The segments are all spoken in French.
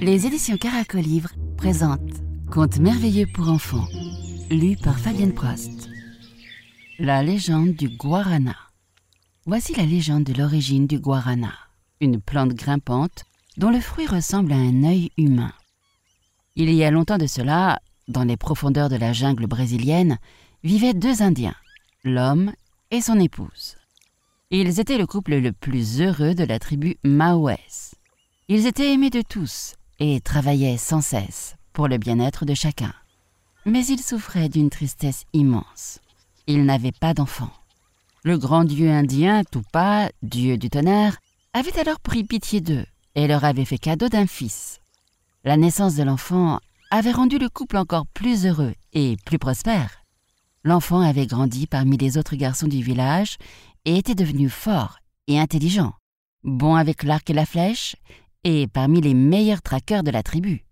Les éditions Caracolivre présentent Contes merveilleux pour enfants, lu par Fabienne Prost. La légende du guarana. Voici la légende de l'origine du guarana, une plante grimpante dont le fruit ressemble à un œil humain. Il y a longtemps de cela, dans les profondeurs de la jungle brésilienne, vivaient deux Indiens, l'homme et son épouse. Ils étaient le couple le plus heureux de la tribu Maouès. Ils étaient aimés de tous et travaillaient sans cesse pour le bien-être de chacun. Mais ils souffraient d'une tristesse immense. Ils n'avaient pas d'enfants. Le grand dieu indien, Tupa, dieu du tonnerre, avait alors pris pitié d'eux et leur avait fait cadeau d'un fils. La naissance de l'enfant avait rendu le couple encore plus heureux et plus prospère. L'enfant avait grandi parmi les autres garçons du village et était devenu fort et intelligent, bon avec l'arc et la flèche, et parmi les meilleurs traqueurs de la tribu.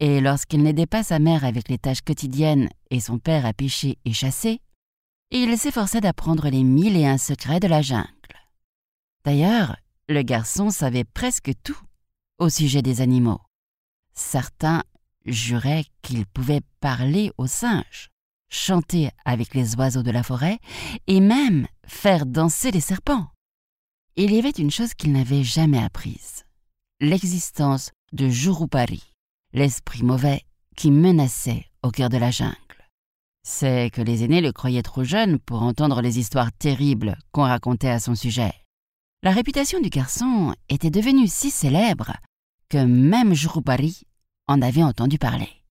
Et lorsqu'il n'aidait pas sa mère avec les tâches quotidiennes et son père à pêcher et chasser, il s'efforçait d'apprendre les mille et un secrets de la jungle. D'ailleurs, le garçon savait presque tout au sujet des animaux. Certains juraient qu'il pouvait parler aux singes, chanter avec les oiseaux de la forêt et même faire danser les serpents. Il y avait une chose qu'il n'avait jamais apprise l'existence de Jurupari, l'esprit mauvais qui menaçait au cœur de la jungle. C'est que les aînés le croyaient trop jeune pour entendre les histoires terribles qu'on racontait à son sujet. La réputation du garçon était devenue si célèbre que même Jurupari en avait entendu parler.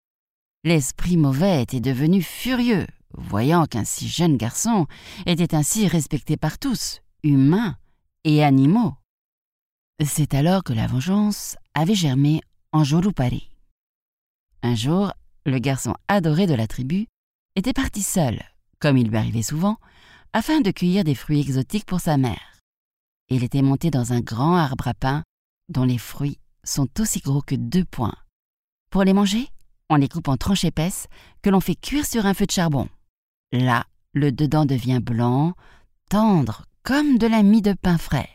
L'esprit mauvais était devenu furieux, voyant qu'un si jeune garçon était ainsi respecté par tous, humains et animaux. C'est alors que la vengeance avait germé en Jolupari. Un jour, le garçon adoré de la tribu était parti seul, comme il lui arrivait souvent, afin de cueillir des fruits exotiques pour sa mère. Il était monté dans un grand arbre à pain dont les fruits sont aussi gros que deux poings. Pour les manger, on les coupe en tranches épaisses que l'on fait cuire sur un feu de charbon. Là, le dedans devient blanc, tendre comme de la mie de pain frais.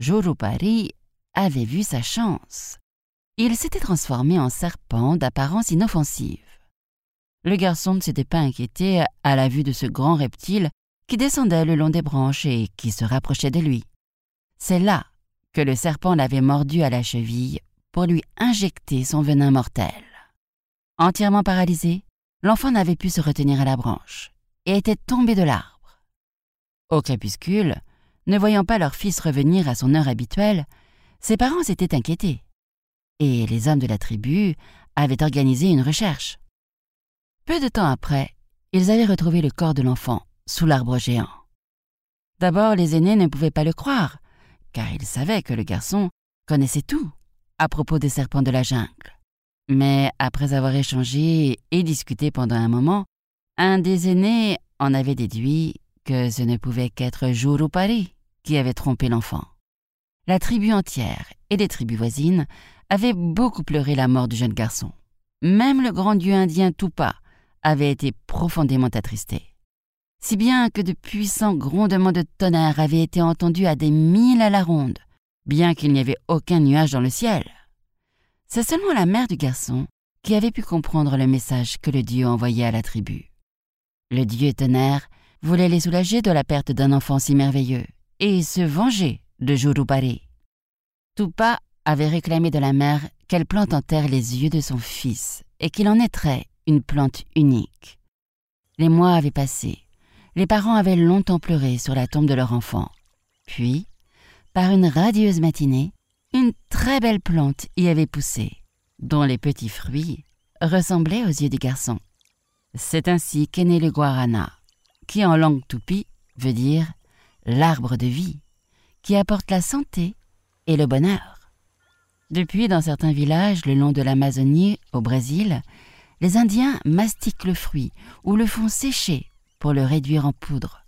Jorupari avait vu sa chance. Il s'était transformé en serpent d'apparence inoffensive. Le garçon ne s'était pas inquiété à la vue de ce grand reptile qui descendait le long des branches et qui se rapprochait de lui. C'est là que le serpent l'avait mordu à la cheville pour lui injecter son venin mortel. Entièrement paralysé, l'enfant n'avait pu se retenir à la branche et était tombé de l'arbre. Au crépuscule, ne voyant pas leur fils revenir à son heure habituelle, ses parents s'étaient inquiétés. Et les hommes de la tribu avaient organisé une recherche. Peu de temps après, ils avaient retrouvé le corps de l'enfant sous l'arbre géant. D'abord, les aînés ne pouvaient pas le croire, car ils savaient que le garçon connaissait tout à propos des serpents de la jungle. Mais après avoir échangé et discuté pendant un moment, un des aînés en avait déduit que ce ne pouvait qu'être Jurupari qui avait trompé l'enfant. La tribu entière et les tribus voisines avaient beaucoup pleuré la mort du jeune garçon. Même le grand dieu indien Tupa avait été profondément attristé. Si bien que de puissants grondements de tonnerre avaient été entendus à des milles à la ronde, bien qu'il n'y avait aucun nuage dans le ciel. C'est seulement la mère du garçon qui avait pu comprendre le message que le dieu envoyait à la tribu. Le dieu tonnerre voulait les soulager de la perte d'un enfant si merveilleux et se venger de Jurupari. Tupa avait réclamé de la mère qu'elle plante en terre les yeux de son fils et qu'il en naîtrait une plante unique. Les mois avaient passé. Les parents avaient longtemps pleuré sur la tombe de leur enfant. Puis, par une radieuse matinée, une très belle plante y avait poussé, dont les petits fruits ressemblaient aux yeux du garçon. C'est ainsi qu'est né le guarana, qui en langue toupie veut dire l'arbre de vie, qui apporte la santé et le bonheur. Depuis, dans certains villages le long de l'Amazonie, au Brésil, les Indiens mastiquent le fruit ou le font sécher pour le réduire en poudre,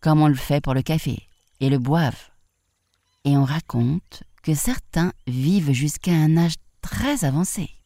comme on le fait pour le café, et le boivent. Et on raconte que certains vivent jusqu'à un âge très avancé.